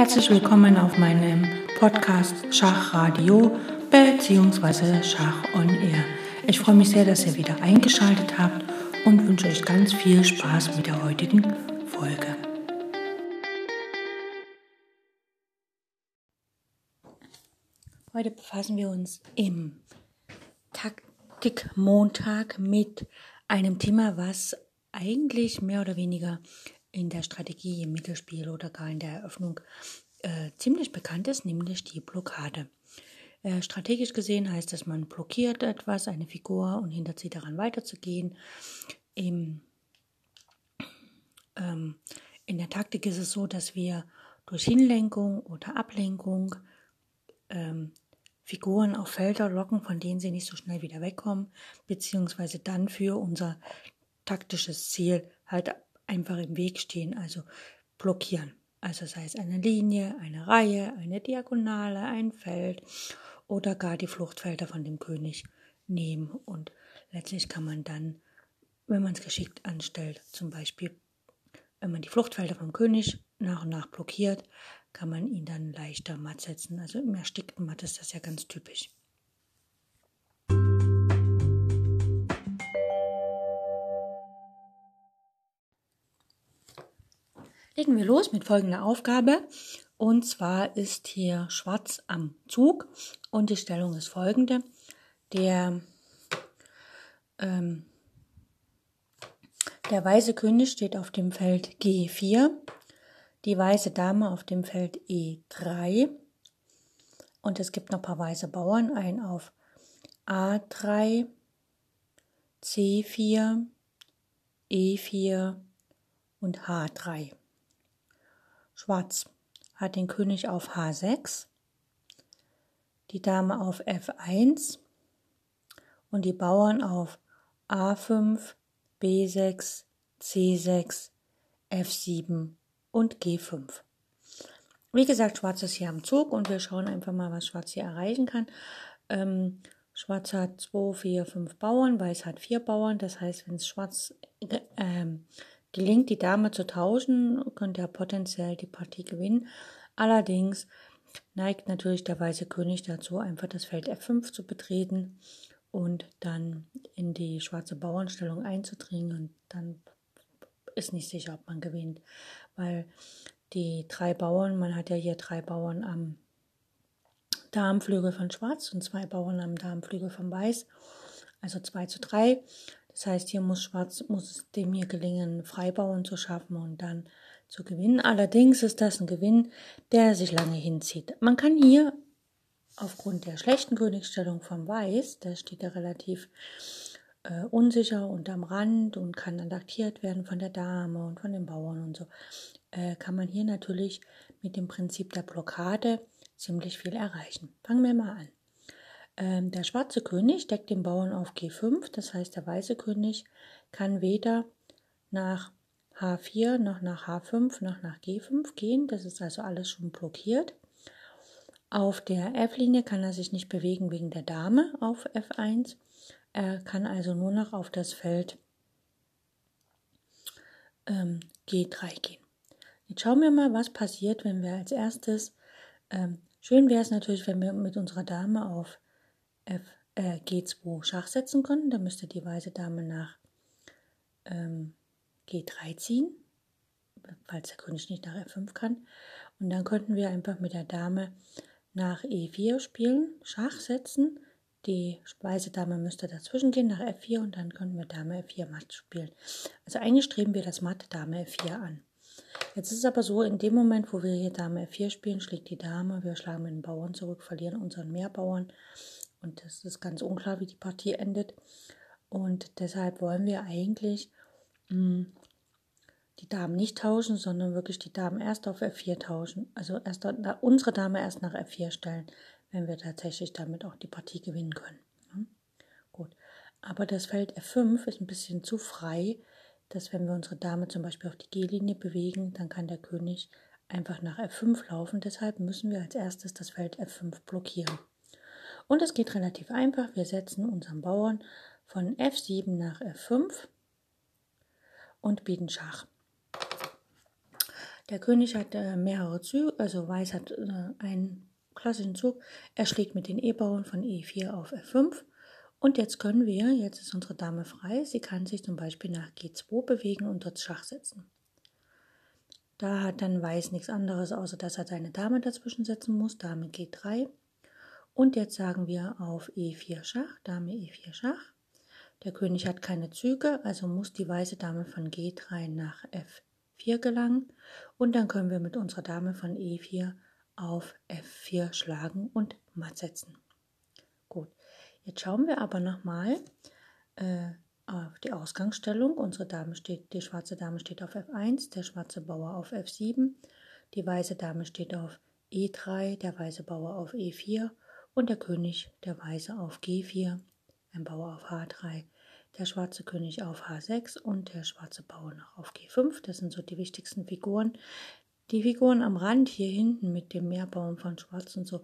Herzlich willkommen auf meinem Podcast Schachradio bzw. Schach on Air. Ich freue mich sehr, dass ihr wieder eingeschaltet habt und wünsche euch ganz viel Spaß mit der heutigen Folge. Heute befassen wir uns im Taktikmontag mit einem Thema, was eigentlich mehr oder weniger in der Strategie, im Mittelspiel oder gar in der Eröffnung äh, ziemlich bekannt ist, nämlich die Blockade. Äh, strategisch gesehen heißt das, man blockiert etwas, eine Figur und hindert sie daran weiterzugehen. Im, ähm, in der Taktik ist es so, dass wir durch Hinlenkung oder Ablenkung ähm, Figuren auf Felder locken, von denen sie nicht so schnell wieder wegkommen, beziehungsweise dann für unser taktisches Ziel halt einfach im Weg stehen, also blockieren. Also sei es eine Linie, eine Reihe, eine Diagonale, ein Feld oder gar die Fluchtfelder von dem König nehmen. Und letztlich kann man dann, wenn man es geschickt anstellt, zum Beispiel, wenn man die Fluchtfelder vom König nach und nach blockiert, kann man ihn dann leichter matt setzen. Also im erstickten Matt ist das ja ganz typisch. Legen wir los mit folgender Aufgabe. Und zwar ist hier Schwarz am Zug und die Stellung ist folgende. Der, ähm, der weiße König steht auf dem Feld G4, die weiße Dame auf dem Feld E3 und es gibt noch ein paar weiße Bauern, ein auf A3, C4, E4 und H3. Schwarz hat den König auf H6, die Dame auf F1 und die Bauern auf A5, B6, C6, F7 und G5. Wie gesagt, Schwarz ist hier am Zug und wir schauen einfach mal, was Schwarz hier erreichen kann. Ähm, Schwarz hat 2, 4, 5 Bauern, Weiß hat 4 Bauern. Das heißt, wenn es Schwarz ähm, Gelingt die Dame zu tauschen, könnte er potenziell die Partie gewinnen. Allerdings neigt natürlich der weiße König dazu, einfach das Feld F5 zu betreten und dann in die schwarze Bauernstellung einzudringen und dann ist nicht sicher, ob man gewinnt, weil die drei Bauern, man hat ja hier drei Bauern am Darmflügel von Schwarz und zwei Bauern am Darmflügel von Weiß, also 2 zu 3. Das heißt, hier muss Schwarz, muss es dem hier gelingen, Freibauern zu schaffen und dann zu gewinnen. Allerdings ist das ein Gewinn, der sich lange hinzieht. Man kann hier aufgrund der schlechten Königsstellung von Weiß, der steht ja relativ äh, unsicher und am Rand und kann adaptiert werden von der Dame und von den Bauern und so, äh, kann man hier natürlich mit dem Prinzip der Blockade ziemlich viel erreichen. Fangen wir mal an. Ähm, der schwarze König deckt den Bauern auf G5, das heißt der weiße König kann weder nach H4 noch nach H5 noch nach G5 gehen, das ist also alles schon blockiert. Auf der F-Linie kann er sich nicht bewegen wegen der Dame auf F1. Er kann also nur noch auf das Feld ähm, G3 gehen. Jetzt schauen wir mal, was passiert, wenn wir als erstes, ähm, schön wäre es natürlich, wenn wir mit unserer Dame auf F, äh, G2 Schach setzen können. Dann müsste die weiße Dame nach ähm, G3 ziehen, falls der König nicht nach F5 kann. Und dann könnten wir einfach mit der Dame nach E4 spielen, Schach setzen. Die weiße Dame müsste dazwischen gehen nach F4 und dann können wir Dame F4 matt spielen. Also eigentlich streben wir das Matt Dame F4 an. Jetzt ist es aber so, in dem Moment, wo wir hier Dame F4 spielen, schlägt die Dame, wir schlagen mit den Bauern zurück, verlieren unseren Mehrbauern und es ist ganz unklar, wie die Partie endet. Und deshalb wollen wir eigentlich mh, hm, die Damen nicht tauschen, sondern wirklich die Damen erst auf F4 tauschen. Also erst unsere Dame erst nach F4 stellen, wenn wir tatsächlich damit auch die Partie gewinnen können. Ja? Gut. Aber das Feld F5 ist ein bisschen zu frei, dass wenn wir unsere Dame zum Beispiel auf die G-Linie bewegen, dann kann der König einfach nach F5 laufen. Deshalb müssen wir als erstes das Feld F5 blockieren. Und es geht relativ einfach. Wir setzen unseren Bauern von F7 nach F5 und bieten Schach. Der König hat äh, mehrere Züge, also Weiß hat äh, einen klassischen Zug. Er schlägt mit den E-Bauern von E4 auf F5. Und jetzt können wir, jetzt ist unsere Dame frei, sie kann sich zum Beispiel nach G2 bewegen und dort Schach setzen. Da hat dann Weiß nichts anderes, außer dass er seine Dame dazwischen setzen muss. Dame G3. Und jetzt sagen wir auf E4 Schach, Dame E4 Schach. Der König hat keine Züge, also muss die weiße Dame von G3 nach F4 gelangen. Und dann können wir mit unserer Dame von E4 auf F4 schlagen und matt setzen. Gut, jetzt schauen wir aber nochmal äh, auf die Ausgangsstellung. Unsere Dame steht, die schwarze Dame steht auf F1, der schwarze Bauer auf F7, die weiße Dame steht auf E3, der weiße Bauer auf E4 und der König, der weiße auf G4, ein Bauer auf H3, der schwarze König auf H6 und der schwarze Bauer noch auf G5. Das sind so die wichtigsten Figuren. Die Figuren am Rand hier hinten mit dem Meerbaum von Schwarz und so,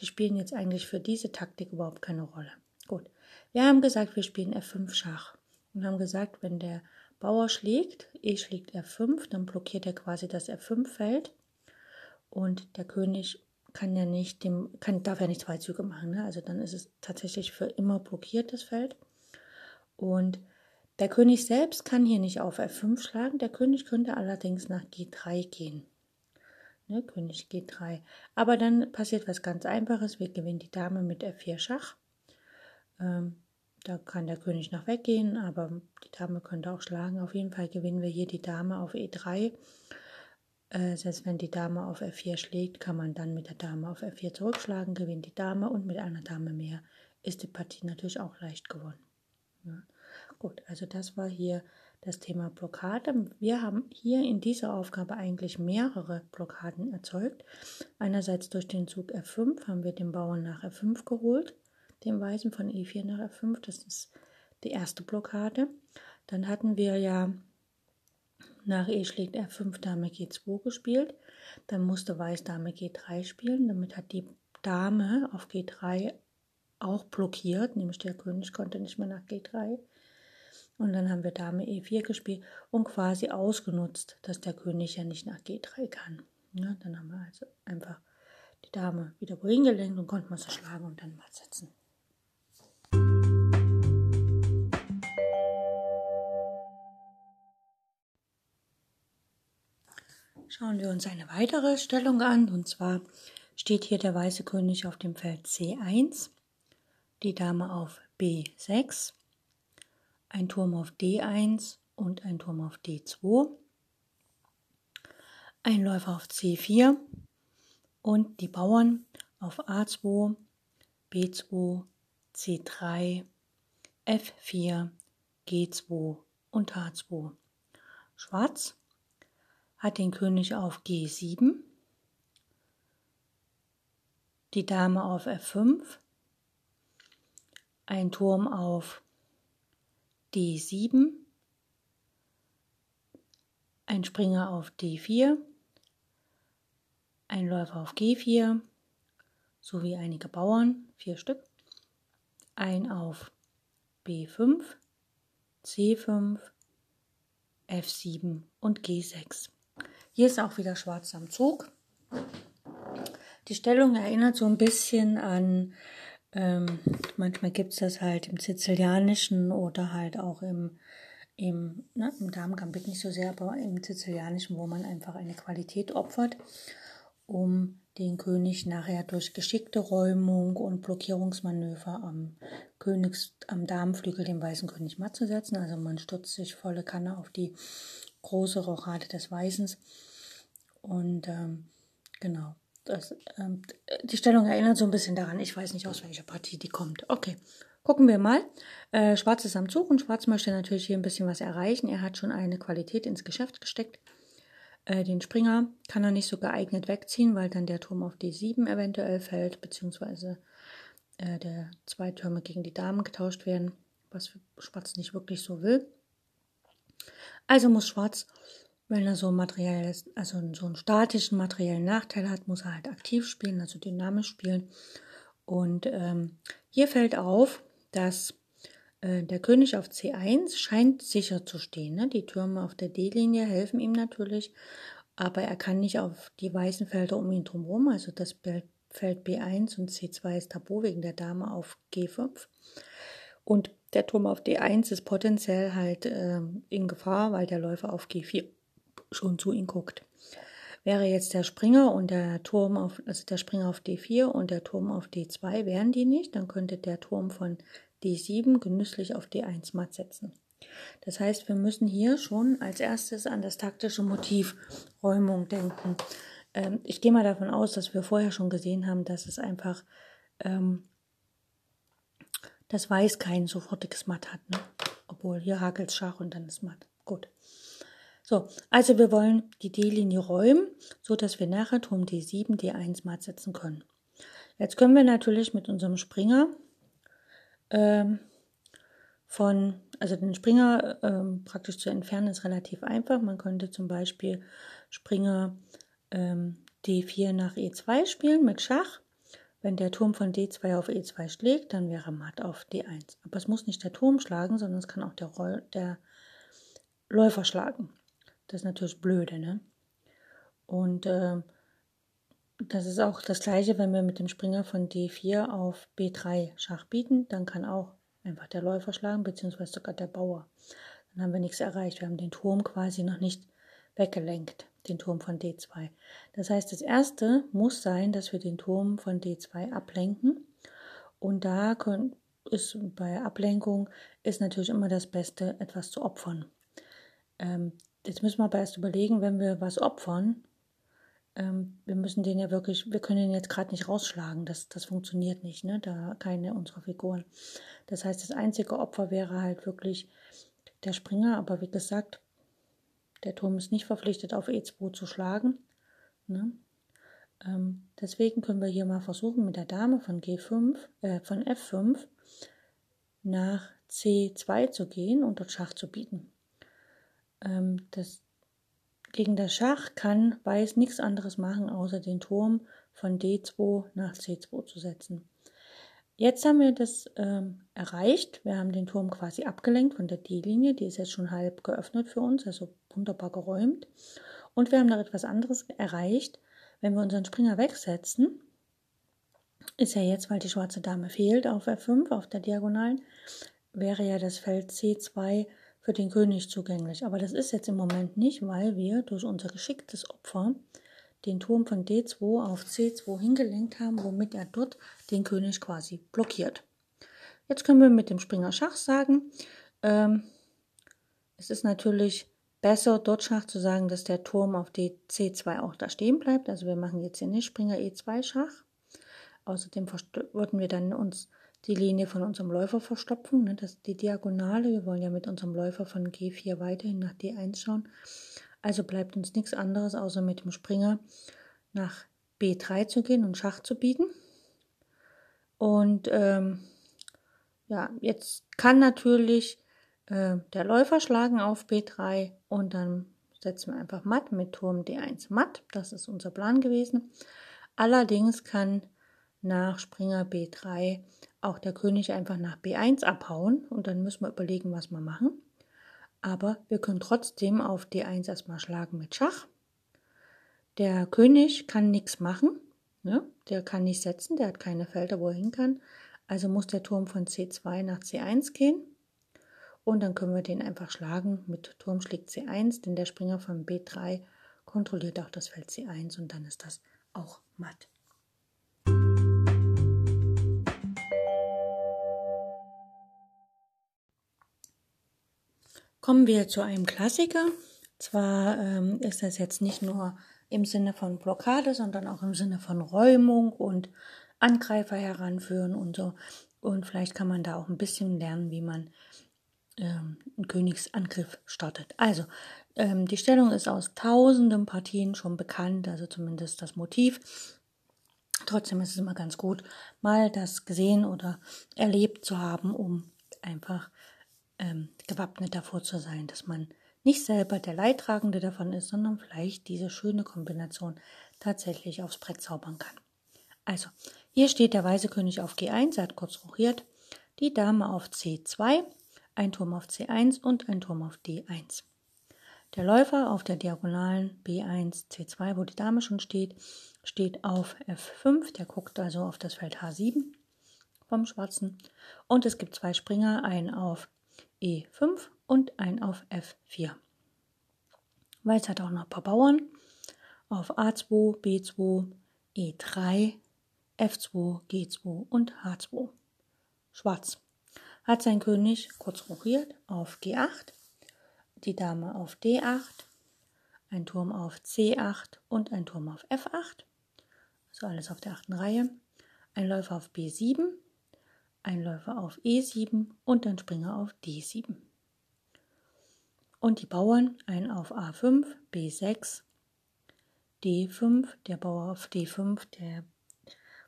die spielen jetzt eigentlich für diese Taktik überhaupt keine Rolle. Gut, wir haben gesagt, wir spielen F5 Schach und haben gesagt, wenn der Bauer schlägt, E schlägt F5, dann blockiert er quasi das F5-Feld und der König kann ja nicht dem, kann, darf ja nicht zwei Züge machen, ne? also dann ist es tatsächlich für immer blockiert, das Feld. Und der König selbst kann hier nicht auf F5 schlagen, der König könnte allerdings nach G3 gehen. Ne? König G3. Aber dann passiert was ganz Einfaches, wir gewinnen die Dame mit F4 Schach. Ähm, da kann der König noch weggehen, aber die Dame könnte auch schlagen. Auf jeden Fall gewinnen wir hier die Dame auf E3. Äh, selbst wenn die Dame auf F4 schlägt, kann man dann mit der Dame auf F4 zurückschlagen, gewinnt die Dame und mit einer Dame mehr ist die Partie natürlich auch leicht gewonnen. Ja. Gut, also das war hier das Thema Blockade. Wir haben hier in dieser Aufgabe eigentlich mehrere Blockaden erzeugt. Einerseits durch den Zug F5 haben wir den Bauern nach F5 geholt dem Weißen von E4 nach F5. Das ist die erste Blockade. Dann hatten wir ja nach E schlägt F5 Dame G2 gespielt. Dann musste Weiß Dame G3 spielen. Damit hat die Dame auf G3 auch blockiert, nämlich der König konnte nicht mehr nach G3. Und dann haben wir Dame E4 gespielt und quasi ausgenutzt, dass der König ja nicht nach G3 kann. Ja, dann haben wir also einfach die Dame wieder wohin gelenkt und konnten wir sie schlagen und dann mal setzen. Schauen wir uns eine weitere Stellung an. Und zwar steht hier der weiße König auf dem Feld C1, die Dame auf B6, ein Turm auf D1 und ein Turm auf D2, ein Läufer auf C4 und die Bauern auf A2, B2, C3, F4, G2 und H2. Schwarz hat den König auf G7, die Dame auf F5, ein Turm auf D7, ein Springer auf D4, ein Läufer auf G4 sowie einige Bauern, vier Stück, ein auf B5, C5, F7 und G6. Hier ist auch wieder schwarz am Zug. Die Stellung erinnert so ein bisschen an, ähm, manchmal gibt es das halt im Sizilianischen oder halt auch im, im, ne, im Damengambit nicht so sehr, aber im Sizilianischen, wo man einfach eine Qualität opfert, um den König nachher durch geschickte Räumung und Blockierungsmanöver am Königs, am Damenflügel den weißen König matt zu setzen. Also man stürzt sich volle Kanne auf die große Rochade des Weißens. Und ähm, genau, das, ähm, die Stellung erinnert so ein bisschen daran. Ich weiß nicht, aus welcher Partie die kommt. Okay, gucken wir mal. Äh, Schwarz ist am Zug und Schwarz möchte natürlich hier ein bisschen was erreichen. Er hat schon eine Qualität ins Geschäft gesteckt. Äh, den Springer kann er nicht so geeignet wegziehen, weil dann der Turm auf D7 eventuell fällt, beziehungsweise äh, der zwei Türme gegen die Damen getauscht werden, was Schwarz nicht wirklich so will. Also muss Schwarz, wenn er so materielles, also so einen statischen materiellen Nachteil hat, muss er halt aktiv spielen, also dynamisch spielen. Und ähm, hier fällt auf, dass äh, der König auf C1 scheint sicher zu stehen. Ne? Die Türme auf der D-Linie helfen ihm natürlich. aber er kann nicht auf die weißen Felder um ihn drumherum, also das Feld B1 und C2 ist tabu wegen der Dame auf G5. Und der Turm auf D1 ist potenziell halt äh, in Gefahr, weil der Läufer auf G4 schon zu ihm guckt. Wäre jetzt der Springer und der Turm auf, also der Springer auf D4 und der Turm auf D2, wären die nicht, dann könnte der Turm von D7 genüsslich auf D1 matt setzen. Das heißt, wir müssen hier schon als erstes an das taktische Motiv Räumung denken. Ähm, ich gehe mal davon aus, dass wir vorher schon gesehen haben, dass es einfach ähm, das Weiß kein sofortiges Matt hat. Ne? Obwohl hier hakelt Schach und dann ist Matt. Gut. So, also wir wollen die D-Linie räumen, so dass wir nachher Turm D7, D1 matt setzen können. Jetzt können wir natürlich mit unserem Springer ähm, von, also den Springer ähm, praktisch zu entfernen, ist relativ einfach. Man könnte zum Beispiel Springer ähm, D4 nach E2 spielen mit Schach. Wenn der Turm von D2 auf E2 schlägt, dann wäre Matt auf D1. Aber es muss nicht der Turm schlagen, sondern es kann auch der, Roll, der Läufer schlagen. Das ist natürlich blöde, ne? Und äh, das ist auch das gleiche, wenn wir mit dem Springer von D4 auf B3 Schach bieten, dann kann auch einfach der Läufer schlagen, beziehungsweise sogar der Bauer. Dann haben wir nichts erreicht. Wir haben den Turm quasi noch nicht weggelenkt, den Turm von D2. Das heißt, das erste muss sein, dass wir den Turm von D2 ablenken. Und da ist bei Ablenkung ist natürlich immer das Beste, etwas zu opfern. Ähm, Jetzt müssen wir aber erst überlegen, wenn wir was opfern, ähm, wir müssen den ja wirklich, wir können ihn jetzt gerade nicht rausschlagen, das, das funktioniert nicht, ne? Da keine unserer Figuren. Das heißt, das einzige Opfer wäre halt wirklich der Springer, aber wie gesagt, der Turm ist nicht verpflichtet, auf E2 zu schlagen. Ne? Ähm, deswegen können wir hier mal versuchen, mit der Dame von G5, äh, von F5 nach C2 zu gehen und dort Schach zu bieten. Ähm, das, gegen das Schach kann Weiß nichts anderes machen, außer den Turm von D2 nach C2 zu setzen. Jetzt haben wir das ähm, erreicht. Wir haben den Turm quasi abgelenkt von der D-Linie. Die ist jetzt schon halb geöffnet für uns, also wunderbar geräumt. Und wir haben noch etwas anderes erreicht. Wenn wir unseren Springer wegsetzen, ist ja jetzt, weil die schwarze Dame fehlt auf F5, auf der Diagonalen, wäre ja das Feld C2 für den König zugänglich. Aber das ist jetzt im Moment nicht, weil wir durch unser geschicktes Opfer den Turm von D2 auf C2 hingelenkt haben, womit er dort den König quasi blockiert. Jetzt können wir mit dem Springer Schach sagen, ähm, es ist natürlich besser, dort Schach zu sagen, dass der Turm auf C2 auch da stehen bleibt. Also wir machen jetzt hier nicht Springer E2 Schach. Außerdem würden wir dann uns die Linie von unserem Läufer verstopfen, ne, das die Diagonale. Wir wollen ja mit unserem Läufer von G4 weiterhin nach D1 schauen. Also bleibt uns nichts anderes, außer mit dem Springer nach B3 zu gehen und Schach zu bieten. Und ähm, ja, jetzt kann natürlich äh, der Läufer schlagen auf B3 und dann setzen wir einfach matt mit Turm D1 matt. Das ist unser Plan gewesen. Allerdings kann nach Springer B3 auch der König einfach nach B1 abhauen und dann müssen wir überlegen, was wir machen. Aber wir können trotzdem auf D1 erstmal schlagen mit Schach. Der König kann nichts machen, ne? der kann nicht setzen, der hat keine Felder, wo er hin kann. Also muss der Turm von C2 nach C1 gehen. Und dann können wir den einfach schlagen mit Turm schlägt C1, denn der Springer von B3 kontrolliert auch das Feld C1 und dann ist das auch matt. Kommen wir zu einem Klassiker. Zwar ähm, ist das jetzt nicht nur im Sinne von Blockade, sondern auch im Sinne von Räumung und Angreifer heranführen und so. Und vielleicht kann man da auch ein bisschen lernen, wie man ähm, einen Königsangriff startet. Also, ähm, die Stellung ist aus tausenden Partien schon bekannt, also zumindest das Motiv. Trotzdem ist es immer ganz gut, mal das gesehen oder erlebt zu haben, um einfach ähm, gewappnet davor zu sein, dass man nicht selber der Leidtragende davon ist, sondern vielleicht diese schöne Kombination tatsächlich aufs Brett zaubern kann. Also, hier steht der weiße König auf G1, er hat kurz rochiert, die Dame auf C2, ein Turm auf C1 und ein Turm auf D1. Der Läufer auf der Diagonalen B1, C2, wo die Dame schon steht, steht auf F5. Der guckt also auf das Feld H7 vom Schwarzen. Und es gibt zwei Springer, einen auf E5 und einen auf F4. Weiß hat auch noch ein paar Bauern. Auf A2, B2, E3, F2, G2 und H2. Schwarz. Hat sein König kurz rochiert auf G8, die Dame auf D8, ein Turm auf C8 und ein Turm auf F8, also alles auf der achten Reihe, ein Läufer auf B7, ein Läufer auf E7 und ein Springer auf D7. Und die Bauern ein auf A5, B6, D5, der Bauer auf D5, der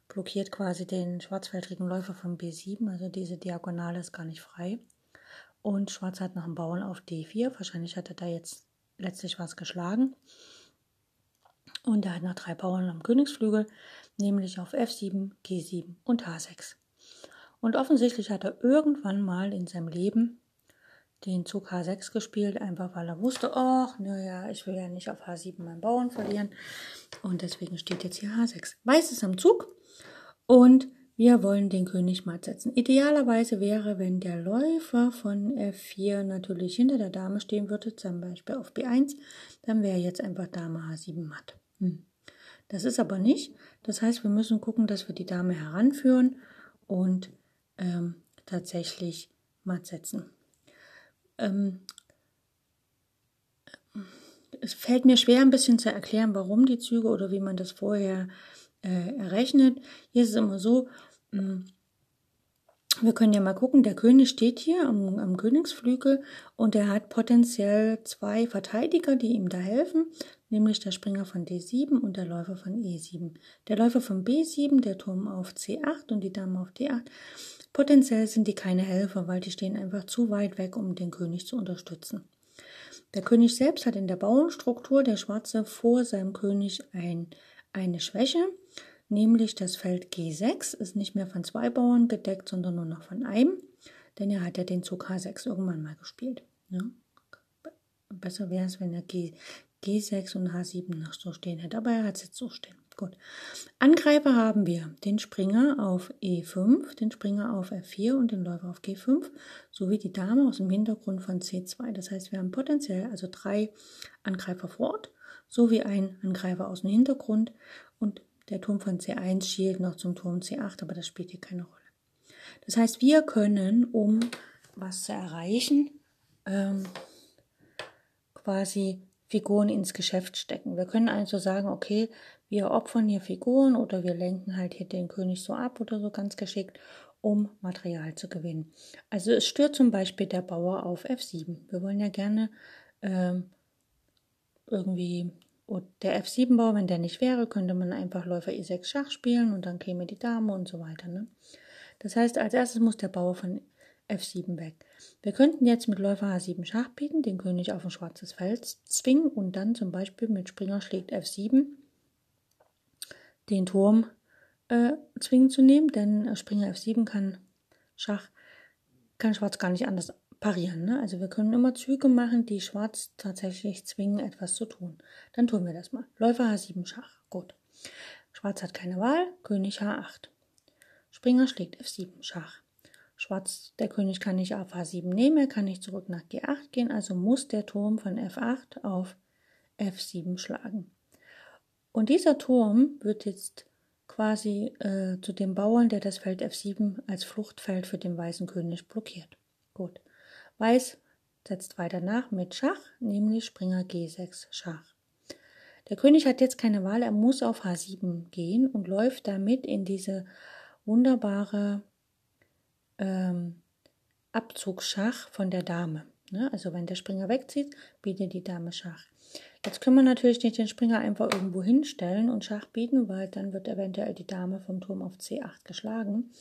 blockiert quasi den schwarzfeldrigen Läufer von B7, also diese Diagonale ist gar nicht frei. Und Schwarz hat noch einen Bauern auf D4, wahrscheinlich hat er da jetzt letztlich was geschlagen. Und er hat noch drei Bauern am Königsflügel, nämlich auf F7, G7 und H6. Und offensichtlich hat er irgendwann mal in seinem Leben den Zug H6 gespielt, einfach weil er wusste, ach, naja, ich will ja nicht auf H7 meinen Bauern verlieren. Und deswegen steht jetzt hier H6. Weiß ist am Zug und wir wollen den König matt setzen. Idealerweise wäre, wenn der Läufer von F4 natürlich hinter der Dame stehen würde, zum Beispiel auf B1, dann wäre jetzt einfach Dame H7 matt. Hm. Das ist aber nicht. Das heißt, wir müssen gucken, dass wir die Dame heranführen und ähm, tatsächlich matt setzen. Ähm, es fällt mir schwer, ein bisschen zu erklären, warum die Züge oder wie man das vorher äh, errechnet. Hier ist es immer so, mh, hm, wir können ja mal gucken, der König steht hier am, am, Königsflügel und er hat potenziell zwei Verteidiger, die ihm da helfen, nämlich der Springer von D7 und der Läufer von E7. Der Läufer von B7, der Turm auf C8 und die Dame auf D8 Potenziell sind die keine Helfer, weil die stehen einfach zu weit weg, um den König zu unterstützen. Der König selbst hat in der Bauernstruktur der Schwarze vor seinem König ein, eine Schwäche, nämlich das Feld G6 ist nicht mehr von zwei Bauern gedeckt, sondern nur noch von einem, denn er hat ja den Zug H6 irgendwann mal gespielt. Ja? Besser wäre es, wenn er G, G6 und H7 noch so stehen hätte, aber er hat es jetzt so stehen. Gut. Angreifer haben wir den Springer auf E5, den Springer auf F4 und den Läufer auf G5 sowie die Dame aus dem Hintergrund von C2. Das heißt, wir haben potenziell also drei Angreifer vor Ort sowie einen Angreifer aus dem Hintergrund und der Turm von C1 schielt noch zum Turm C8, aber das spielt hier keine Rolle. Das heißt, wir können, um was zu erreichen, ähm, quasi Figuren ins Geschäft stecken. Wir können also sagen, okay, wir opfern hier Figuren oder wir lenken halt hier den König so ab oder so ganz geschickt, um Material zu gewinnen. Also es stört zum Beispiel der Bauer auf F7. Wir wollen ja gerne ähm, irgendwie der F7-Bauer, wenn der nicht wäre, könnte man einfach Läufer E6 Schach spielen und dann käme die Dame und so weiter. Ne? Das heißt, als erstes muss der Bauer von F7 weg. Wir könnten jetzt mit Läufer H7 Schach bieten, den König auf ein schwarzes Feld zwingen und dann zum Beispiel mit Springer schlägt F7 den Turm äh, zwingen zu nehmen, denn Springer F7 kann Schach, kann Schwarz gar nicht anders parieren. Ne? Also wir können immer Züge machen, die Schwarz tatsächlich zwingen, etwas zu tun. Dann tun wir das mal. Läufer H7 Schach. Gut. Schwarz hat keine Wahl. König H8. Springer schlägt F7 Schach. Schwarz, der König kann nicht auf H7 nehmen, er kann nicht zurück nach G8 gehen, also muss der Turm von F8 auf F7 schlagen. Und dieser Turm wird jetzt quasi äh, zu dem Bauern, der das Feld F7 als Fluchtfeld für den weißen König blockiert. Gut. Weiß setzt weiter nach mit Schach, nämlich Springer G6 Schach. Der König hat jetzt keine Wahl, er muss auf H7 gehen und läuft damit in diese wunderbare ähm, Abzugsschach von der Dame. Ne? Also wenn der Springer wegzieht, bietet die Dame Schach. Jetzt können wir natürlich nicht den Springer einfach irgendwo hinstellen und Schach bieten, weil dann wird eventuell die Dame vom Turm auf C8 geschlagen.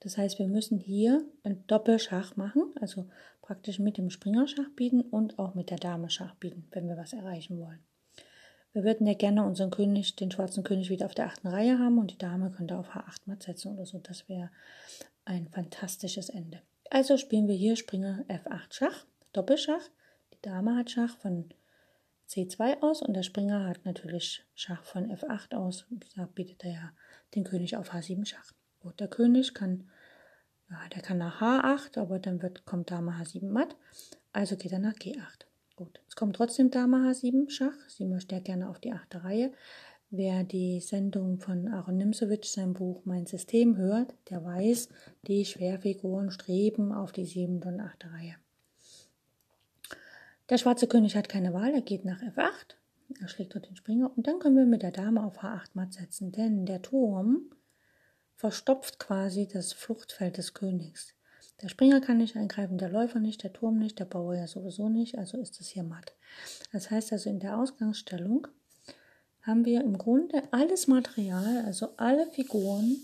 Das heißt, wir müssen hier ein Doppelschach machen, also praktisch mit dem Springer Schach bieten und auch mit der Dame Schach bieten, wenn wir was erreichen wollen. Wir würden ja gerne unseren König, den schwarzen König, wieder auf der achten Reihe haben und die Dame könnte auf H8 mal setzen oder so. Das wäre ein fantastisches Ende. Also spielen wir hier Springer F8 Schach, Doppelschach. Die Dame hat Schach von C2 aus und der Springer hat natürlich Schach von F8 aus. Da bietet er ja den König auf H7 Schach. Gut, der König kann, ja, der kann nach H8, aber dann wird, kommt Dame H7 matt. Also geht er nach G8. Gut, es kommt trotzdem Dame H7 Schach. Sie möchte ja gerne auf die achte Reihe. Wer die Sendung von Aaron Nimzowitsch, sein Buch Mein System hört, der weiß, die Schwerfiguren streben auf die siebte und achte Reihe. Der schwarze König hat keine Wahl, er geht nach F8, er schlägt dort den Springer. Und dann können wir mit der Dame auf H8 matt setzen, denn der Turm verstopft quasi das Fluchtfeld des Königs. Der Springer kann nicht eingreifen, der Läufer nicht, der Turm nicht, der Bauer ja sowieso nicht, also ist es hier matt. Das heißt also in der Ausgangsstellung haben wir im Grunde alles Material, also alle Figuren,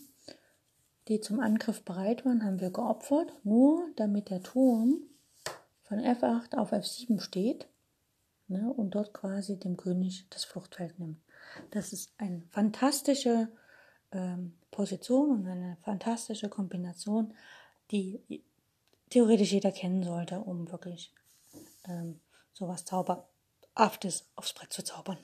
die zum Angriff bereit waren, haben wir geopfert, nur damit der Turm von F8 auf F7 steht ne, und dort quasi dem König das Fluchtfeld nimmt. Das ist eine fantastische ähm, Position und eine fantastische Kombination, die theoretisch jeder kennen sollte, um wirklich ähm, sowas Zauberhaftes aufs Brett zu zaubern.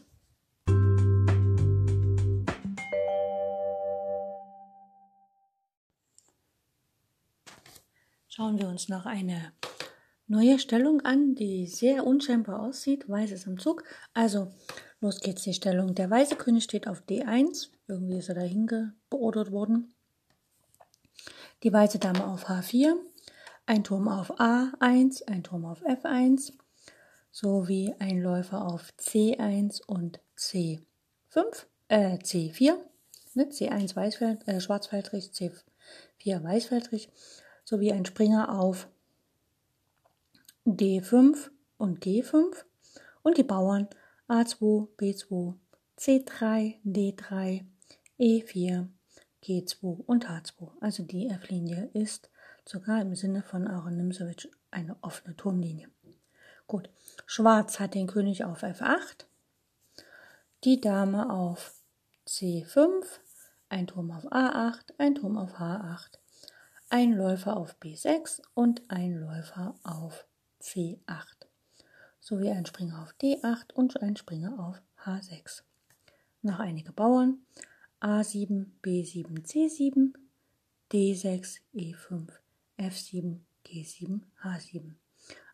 Schauen wir uns noch eine neue Stellung an, die sehr unscheinbar aussieht. Weiß ist am Zug. Also, los geht's, die Stellung. Der weiße König steht auf D1. Irgendwie ist er dahin beordert worden. Die weiße Dame auf H4. Ein Turm auf A1, ein Turm auf F1 sowie ein Läufer auf C1 und C5, äh, C4, ne, C1 Weißfeld, äh, Schwarzfeldrich, C4 Weißfeldrich sowie ein Springer auf D5 und G5 und die Bauern A2, B2, C3, D3, E4, G2 und H2. Also die F-Linie ist sogar im Sinne von Aaron Nimzowitsch eine offene Turmlinie. Gut, Schwarz hat den König auf F8, die Dame auf C5, ein Turm auf A8, ein Turm auf H8, ein Läufer auf B6 und ein Läufer auf C8, sowie ein Springer auf D8 und ein Springer auf H6. Noch einige Bauern A7, B7, C7, D6, E5, F7, G7, H7.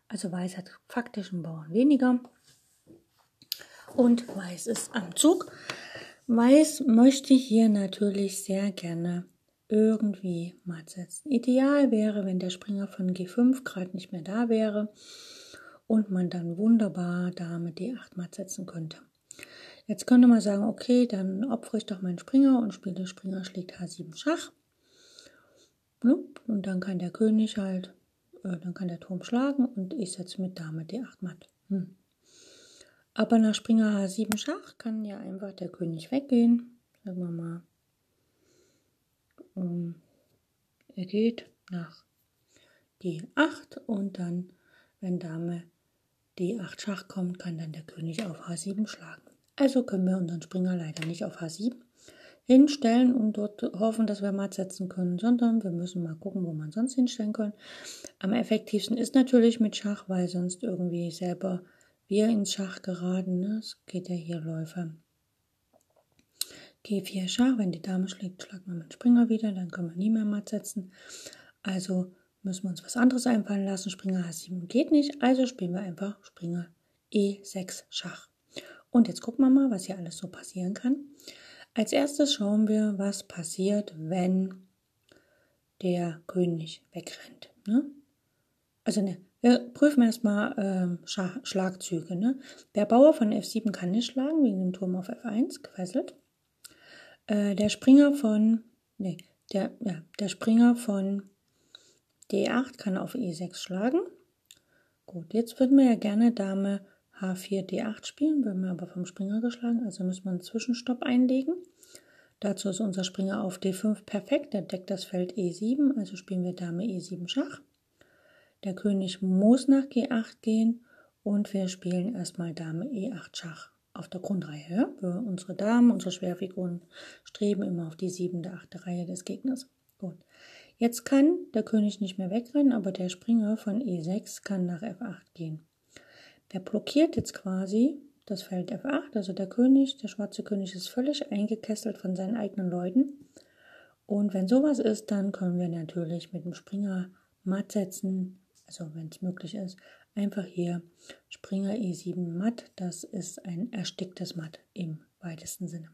Also Weiß hat faktisch einen Bauern weniger und Weiß ist am Zug. Weiß möchte hier natürlich sehr gerne irgendwie matt setzen. Ideal wäre, wenn der Springer von G5 gerade nicht mehr da wäre und man dann wunderbar Dame D8 matt setzen könnte. Jetzt könnte man sagen, okay, dann opfere ich doch meinen Springer und spiele Springer schlägt H7 Schach. Und dann kann der König halt, äh, dann kann der Turm schlagen und ich setze mit Dame D8 matt. Hm. Aber nach Springer H7 Schach kann ja einfach der König weggehen. Sagen wir mal ähm, er geht nach D8 und dann, wenn Dame D8 Schach kommt, kann dann der König auf H7 schlagen. Also können wir unseren Springer leider nicht auf H7 hinstellen und dort hoffen, dass wir matt setzen können, sondern wir müssen mal gucken, wo man sonst hinstellen können. Am effektivsten ist natürlich mit Schach, weil sonst irgendwie selber wir ins Schach geraten. Ne? Es geht ja hier Läufer G4 Schach, wenn die Dame schlägt, schlagen wir mit Springer wieder, dann können wir nie mehr matt setzen. Also müssen wir uns was anderes einfallen lassen. Springer H7 geht nicht, also spielen wir einfach Springer E6 Schach. Und jetzt gucken wir mal, was hier alles so passieren kann. Als erstes schauen wir, was passiert, wenn der König wegrennt. Ne? Also ne, wir prüfen erstmal ähm, Schlagzüge. Ne? Der Bauer von F7 kann nicht schlagen, wegen dem Turm auf F1 gefesselt. Äh, der Springer von, nee, der, ja, der Springer von D8 kann auf E6 schlagen. Gut, jetzt würden wir ja gerne Dame H4 D8 spielen, würden wir aber vom Springer geschlagen, also müssen wir einen Zwischenstopp einlegen. Dazu ist unser Springer auf D5 perfekt, der deckt das Feld E7, also spielen wir Dame E7 Schach. Der König muss nach G8 gehen und wir spielen erstmal Dame E8 Schach auf der Grundreihe. Ja? unsere Damen, unsere Schwerfiguren streben immer auf die siebente, achte Reihe des Gegners. Gut. Jetzt kann der König nicht mehr wegrennen, aber der Springer von E6 kann nach F8 gehen. Der blockiert jetzt quasi das Feld F8, also der König, der schwarze König ist völlig eingekesselt von seinen eigenen Leuten. Und wenn sowas ist, dann können wir natürlich mit dem Springer matt setzen, also wenn es möglich ist, einfach hier Springer E7 matt. Das ist ein ersticktes Matt im weitesten Sinne.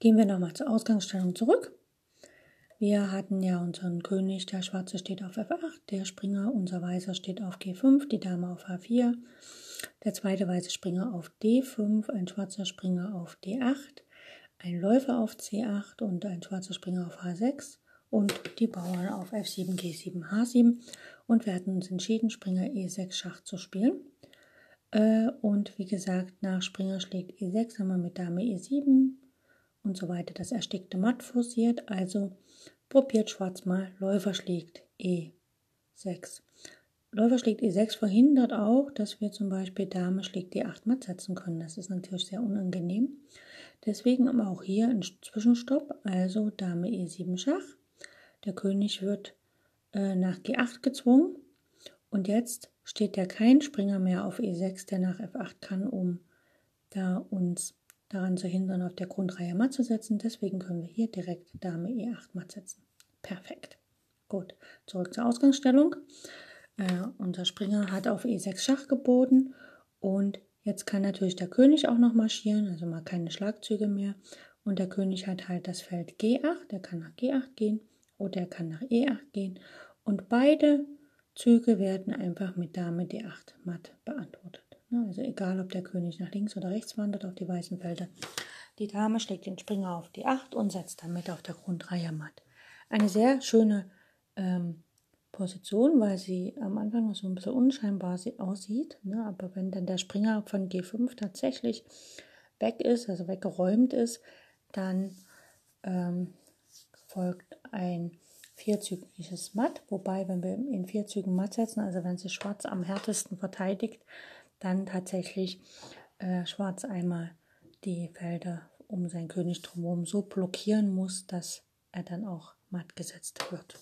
Gehen wir nochmal zur Ausgangsstellung zurück. Wir hatten ja unseren König, der Schwarze steht auf F8, der Springer, unser Weißer steht auf G5, die Dame auf H4, der zweite weiße Springer auf D5, ein schwarzer Springer auf D8, ein Läufer auf C8 und ein schwarzer Springer auf H6 und die Bauern auf F7, G7, H7. Und wir hatten uns entschieden, Springer E6 Schach zu spielen. Äh, und wie gesagt, nach Springer schlägt E6 haben wir mit Dame E7 und so weiter das erstickte Matt forciert. Also probiert Schwarz mal, Läufer schlägt E6. Läufer schlägt E6 verhindert auch, dass wir zum Beispiel Dame schlägt D8 matt setzen können. Das ist natürlich sehr unangenehm. Deswegen aber auch hier ein Zwischenstopp, also Dame E7 Schach. Der König wird äh, nach G8 gezwungen und jetzt steht ja kein Springer mehr auf E6, der nach F8 kann, um da uns daran zu hindern, auf der Grundreihe matt zu setzen. Deswegen können wir hier direkt Dame E8 matt setzen. Perfekt. Gut, zurück zur Ausgangsstellung. Äh, unser Springer hat auf E6 Schach geboten und jetzt kann natürlich der König auch noch marschieren, also mal keine Schlagzüge mehr. Und der König hat halt das Feld G8, der kann nach G8 gehen oder er kann nach E8 gehen. Und beide Züge werden einfach mit Dame D8 matt beantwortet. Ne, also egal, ob der König nach links oder rechts wandert auf die weißen Felder. Die Dame schlägt den Springer auf die 8 und setzt damit auf der Grundreihe matt. Eine sehr schöne ähm, Position, weil sie am Anfang noch so ein bisschen unscheinbar aussieht. Ne? Aber wenn dann der Springer von G5 tatsächlich weg ist, also weggeräumt ist, dann ähm, folgt ein vierzügiges Matt. Wobei, wenn wir in vier Zügen Matt setzen, also wenn sich Schwarz am härtesten verteidigt, dann tatsächlich äh, Schwarz einmal die Felder um seinen König drumherum so blockieren muss, dass er dann auch matt gesetzt wird.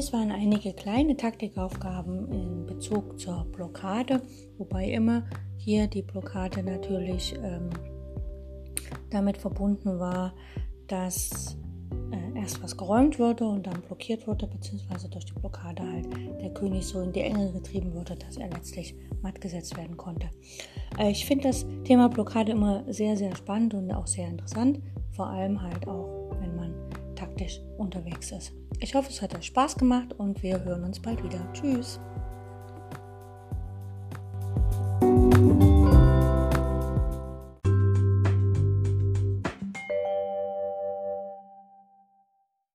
Dies waren einige kleine Taktikaufgaben in Bezug zur Blockade, wobei immer hier die Blockade natürlich ähm, damit verbunden war, dass äh, erst was geräumt wurde und dann blockiert wurde, beziehungsweise durch die Blockade halt der König so in die Enge getrieben wurde, dass er letztlich matt gesetzt werden konnte. Äh, ich finde das Thema Blockade immer sehr, sehr spannend und auch sehr interessant, vor allem halt auch, taktisch unterwegs ist. Ich hoffe, es hat euch Spaß gemacht und wir hören uns bald wieder. Tschüss.